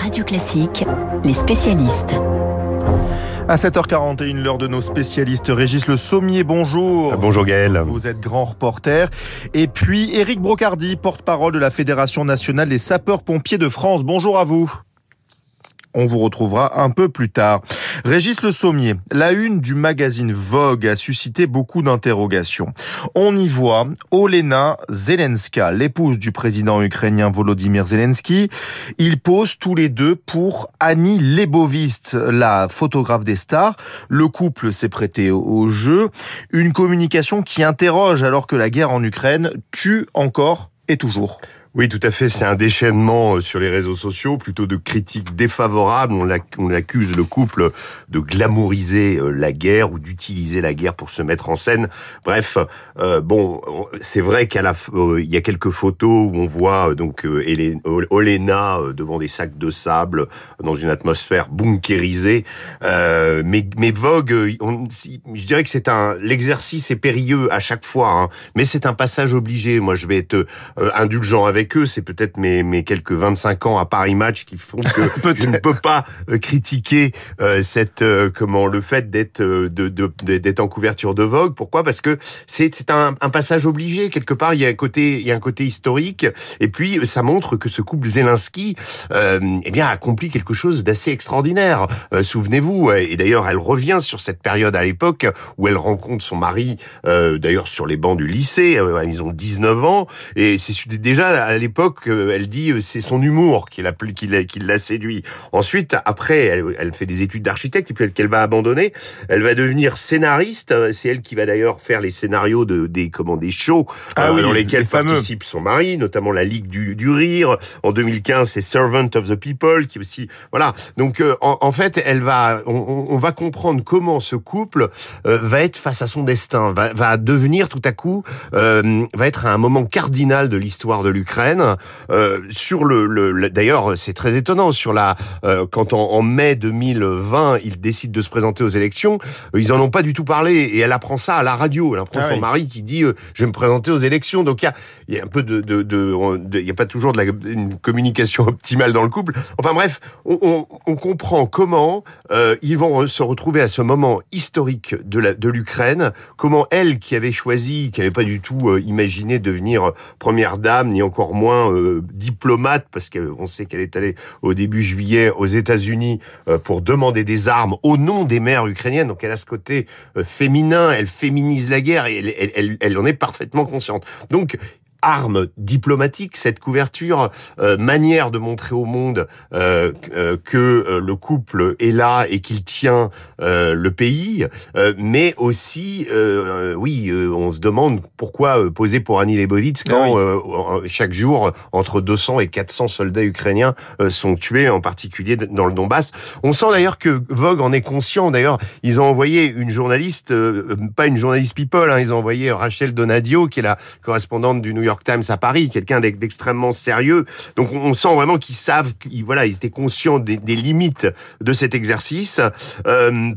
Radio Classique, les spécialistes. À 7h41, l'heure de nos spécialistes. Régis Le Sommier, bonjour. Bonjour Gaël. Vous êtes grand reporter. Et puis Éric Brocardi, porte-parole de la Fédération nationale des sapeurs-pompiers de France. Bonjour à vous. On vous retrouvera un peu plus tard. Régis Le Sommier, la une du magazine Vogue a suscité beaucoup d'interrogations. On y voit Olena Zelenska, l'épouse du président ukrainien Volodymyr Zelensky. Ils posent tous les deux pour Annie Lebovist, la photographe des stars. Le couple s'est prêté au jeu. Une communication qui interroge alors que la guerre en Ukraine tue encore et toujours. Oui, tout à fait. C'est un déchaînement euh, sur les réseaux sociaux, plutôt de critiques défavorables. On accuse le couple de glamouriser euh, la guerre ou d'utiliser la guerre pour se mettre en scène. Bref, euh, bon, c'est vrai qu'il y a quelques photos où on voit donc Olena devant des sacs de sable dans une atmosphère bunkérisée. mais, Vogue, je dirais que c'est un l'exercice est périlleux à chaque fois, hein, mais c'est un passage obligé. Moi, je vais être indulgent avec avec eux, c'est peut-être mes, mes quelques 25 ans à Paris Match qui font que je ne peux pas euh, critiquer euh, cette euh, comment le fait d'être de, d'être en couverture de Vogue. Pourquoi? Parce que c'est c'est un, un, passage obligé quelque part. Il y a un côté il y a un côté historique et puis ça montre que ce couple Zelensky eh bien accomplit quelque chose d'assez extraordinaire. Souvenez-vous et d'ailleurs elle revient sur cette période à l'époque où elle rencontre son mari d'ailleurs sur les bancs du lycée. ils ont 19 ans et c'est déjà à l'époque, euh, elle dit euh, c'est son humour qui l'a qui l'a qui l'a séduit. Ensuite, après, elle, elle fait des études d'architecte et puis qu'elle va abandonner. Elle va devenir scénariste. Euh, c'est elle qui va d'ailleurs faire les scénarios de des comment des shows ah dans lesquels participe son mari, notamment la Ligue du, du rire. En 2015, c'est Servant of the People qui aussi voilà. Donc en, fait, elle va on, on, va comprendre comment ce couple va être face à son destin, va, va devenir tout à coup va être à un moment cardinal de l'histoire de l'Ukraine euh, sur le, d'ailleurs, c'est très étonnant sur la euh, quand en, mai 2020 ils décident de se présenter aux élections, euh, ils en ont pas du tout parlé et elle apprend ça à la radio. Elle apprend ah son mari qui dit je vais me présenter aux élections. Donc il y a, y a un peu de, de, de, il y a pas toujours de la une communication optimale dans le couple. Enfin bref, on, on, on comprend comment ils vont se retrouver à ce moment historique de la de l'Ukraine. Comment elle qui avait choisi, qui avait pas du tout imaginé devenir première dame ni encore moins euh, diplomate, parce qu'on sait qu'elle est allée au début juillet aux États-Unis euh, pour demander des armes au nom des mères ukrainiennes. Donc elle a ce côté euh, féminin, elle féminise la guerre et elle, elle, elle en est parfaitement consciente. Donc arme diplomatique, cette couverture, euh, manière de montrer au monde euh, euh, que le couple est là et qu'il tient le pays, mais aussi, oui, on se demande pourquoi poser pour Annie Leibovitz quand ah chaque jour entre 200 et 400 soldats ukrainiens sont tués, en particulier dans le Donbass. On sent d'ailleurs que Vogue en est conscient. D'ailleurs, ils ont envoyé une journaliste, pas une journaliste People, hein, ils ont envoyé Rachel Donadio, qui est la correspondante du New York York Times à Paris, quelqu'un d'extrêmement sérieux. Donc on sent vraiment qu'ils savent, qu'ils voilà, ils étaient conscients des, limites de cet exercice. Euh,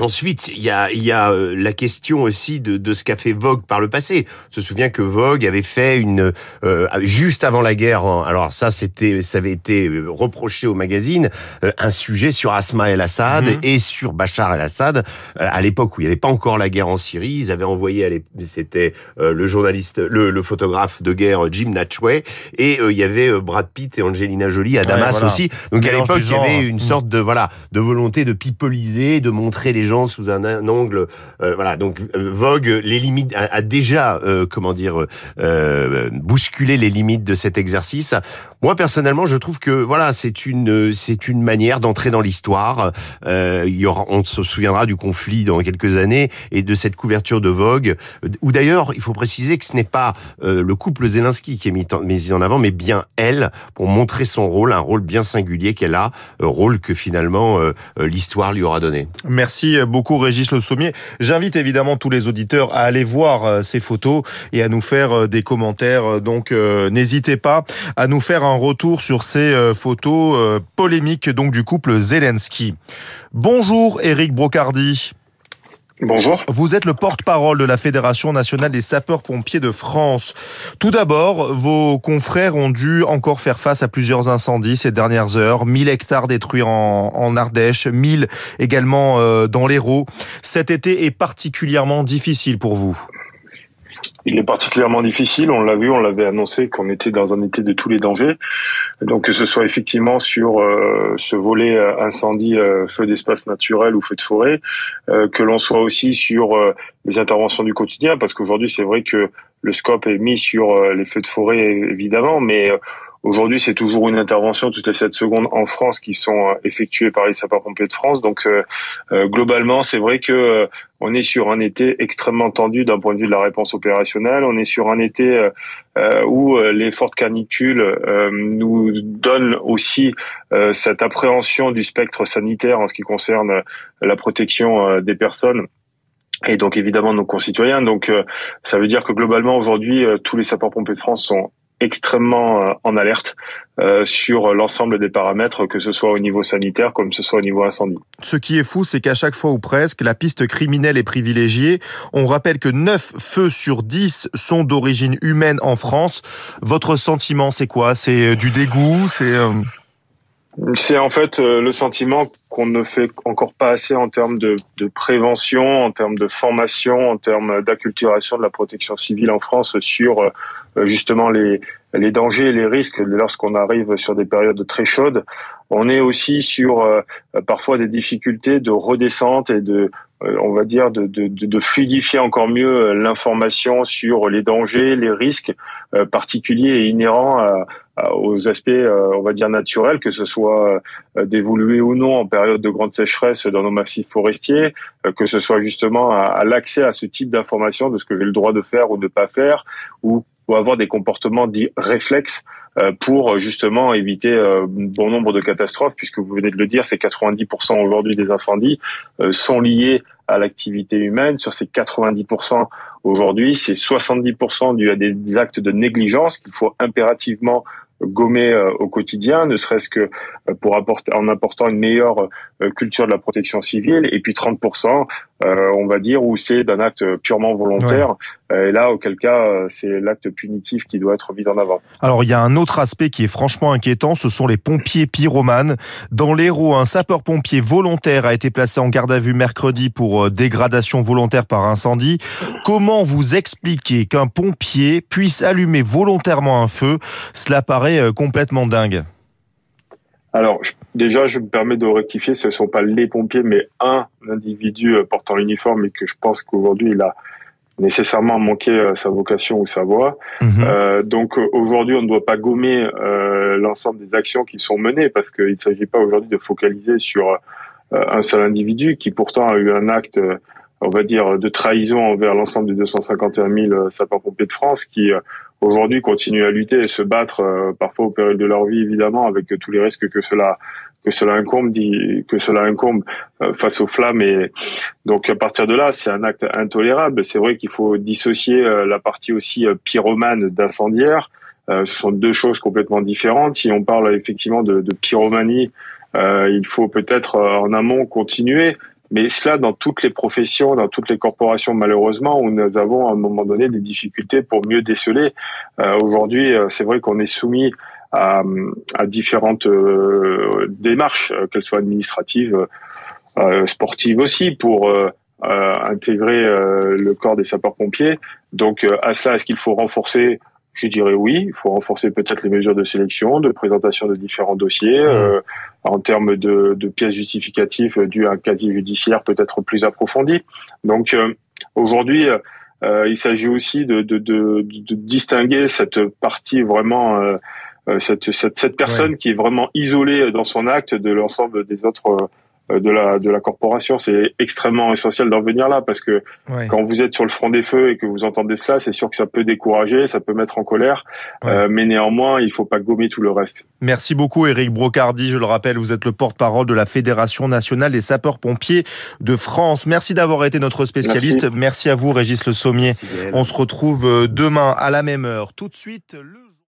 Ensuite, il y a, y a euh, la question aussi de, de ce qu'a fait Vogue par le passé. On se souvient que Vogue avait fait une euh, juste avant la guerre. Alors ça, c'était, ça avait été euh, reproché au magazine un sujet sur Asma el-Assad mhm. et sur Bachar el-Assad à l'époque où il n'y avait pas encore la guerre en Syrie. Ils avaient envoyé, c'était le journaliste, le, le, photographe de guerre Jim Natchway et il y avait Brad Pitt et Angelina Jolie à Damas aussi. Donc à l'époque, il y avait une sorte de voilà de volonté de pipoliser, de montrer les sous un, angle. Euh, voilà, donc euh, Vogue les limites a, déjà euh, comment dire bousculé les limites de cet exercice. Moi personnellement, je trouve que voilà, c'est une c'est une manière d'entrer dans l'histoire. il y aura, on se souviendra du conflit dans quelques années et de cette couverture de Vogue. Ou d'ailleurs, il faut préciser que ce n'est pas le couple Zelensky qui est mis en, mis en avant, mais bien elle pour montrer son rôle, un rôle bien singulier qu'elle a, rôle que finalement l'histoire lui aura donné. Merci beaucoup Régis Le Sommier. J'invite évidemment tous les auditeurs à aller voir euh, ces photos et à nous faire euh, des commentaires. Euh, donc n'hésitez pas à nous faire un retour sur ces photos polémiques donc du couple Zelensky. Bonjour Eric Brocardi. Bonjour. Vous êtes le porte-parole de la Fédération nationale des sapeurs-pompiers de France. Tout d'abord, vos confrères ont dû encore faire face à plusieurs incendies ces dernières heures. 1000 hectares détruits en, en Ardèche, 1000 également euh, dans l'Hérault. Cet été est particulièrement difficile pour vous. Il est particulièrement difficile, on l'a vu, on l'avait annoncé qu'on était dans un été de tous les dangers. Donc que ce soit effectivement sur euh, ce volet euh, incendie, euh, feu d'espace naturel ou feu de forêt, que l'on soit aussi sur les interventions du quotidien, parce qu'aujourd'hui c'est vrai que le scope est mis sur les feux de forêt évidemment, mais Aujourd'hui, c'est toujours une intervention toutes les 7 secondes en France qui sont euh, effectuées par les sapeurs-pompiers de France. Donc, euh, euh, globalement, c'est vrai que on est sur un été extrêmement tendu d'un point de vue de la réponse opérationnelle. On est sur un été où les fortes canicules nous donnent aussi cette appréhension du spectre sanitaire en ce qui concerne la protection des personnes et donc évidemment nos concitoyens. Donc ça veut dire que globalement aujourd'hui tous les sapeurs-pompiers de France sont extrêmement euh, en alerte euh, sur l'ensemble des paramètres, que ce soit au niveau sanitaire comme ce soit au niveau incendie. Ce qui est fou, c'est qu'à chaque fois ou presque, la piste criminelle est privilégiée. On rappelle que 9 feux sur 10 sont d'origine humaine en France. Votre sentiment, c'est quoi? C'est euh, du dégoût? C'est c'est en fait le sentiment qu'on ne fait encore pas assez en termes de, de, prévention, en termes de formation, en termes d'acculturation de la protection civile en France sur justement les, les dangers et les risques lorsqu'on arrive sur des périodes très chaudes. On est aussi sur euh, parfois des difficultés de redescente et de euh, on va dire de, de, de fluidifier encore mieux l'information sur les dangers, les risques particuliers et inhérents à, aux aspects, on va dire, naturels, que ce soit d'évoluer ou non en période de grande sécheresse dans nos massifs forestiers, que ce soit justement à, l'accès à ce type d'information de ce que j'ai le droit de faire ou de pas faire, ou ou avoir des comportements dits réflexes euh, pour justement éviter euh, bon nombre de catastrophes, puisque vous venez de le dire, c'est 90% aujourd'hui des incendies euh, sont liés à l'activité humaine. Sur ces 90% aujourd'hui, c'est 70% dû à des actes de négligence qu'il faut impérativement gommer au quotidien, ne serait-ce que pour apporter, en apportant une meilleure culture de la protection civile, et puis 30%, on va dire, où c'est d'un acte purement volontaire, euh, et là, auquel cas, euh, c'est l'acte punitif qui doit être mis en avant. Alors, il y a un autre aspect qui est franchement inquiétant, ce sont les pompiers pyromanes. Dans l'Hérault, un sapeur-pompier volontaire a été placé en garde à vue mercredi pour euh, dégradation volontaire par incendie. Comment vous expliquez qu'un pompier puisse allumer volontairement un feu? Cela paraît complètement dingue. Alors, déjà, je me permets de rectifier, ce ne sont pas les pompiers, mais un individu portant l'uniforme et que je pense qu'aujourd'hui, il a nécessairement manquer euh, sa vocation ou sa voix. Mhm. Euh, donc euh, aujourd'hui, on ne doit pas gommer euh, l'ensemble des actions qui sont menées parce qu'il ne s'agit pas aujourd'hui de focaliser sur un seul individu qui pourtant a eu un acte, on va dire, de trahison envers l'ensemble des 251 000 sapeurs-pompiers de France qui aujourd'hui continuent à lutter et se battre, parfois au péril de leur vie évidemment, avec tous les risques que cela que cela incombe, que cela incombe euh, face aux flammes. Et donc à partir de là, c'est un acte intolérable. C'est vrai qu'il faut dissocier euh, la partie aussi euh, pyromane d'incendiaire. ce sont deux choses complètement différentes. Si on parle effectivement de, de pyromanie, il faut peut-être en amont continuer. Mais cela dans toutes les professions, dans toutes les corporations malheureusement, où nous avons à un moment donné des difficultés pour mieux déceler. Aujourd'hui, c'est vrai qu'on est soumis à, à différentes euh, démarches, euh, qu'elles soient administratives, euh, sportives aussi, pour intégrer le corps des sapeurs-pompiers. Donc à cela, est-ce qu'il faut renforcer je dirais oui, il faut renforcer peut-être les mesures de sélection, de présentation de différents dossiers, euh, en termes de, de, pièces justificatives dues à un casier judiciaire peut-être plus approfondi. Donc aujourd'hui, euh, il s'agit aussi de, de, de, distinguer cette partie vraiment euh, cette, cette, cette, personne qui est vraiment isolée dans son acte de l'ensemble des autres euh, de la de la corporation. C'est extrêmement essentiel d'en venir là parce que quand vous êtes sur le front des feux et que vous entendez cela, c'est sûr que ça peut décourager, ça peut mettre en colère, euh, mais néanmoins, il faut pas gommer tout le reste. Merci beaucoup, Eric Brocardi. Je le rappelle, vous êtes le porte-parole de la Fédération nationale des sapeurs-pompiers de France. Merci d'avoir été notre spécialiste. Merci, à vous, Régis Le Sommier. On se retrouve demain à la même heure. Tout de suite, le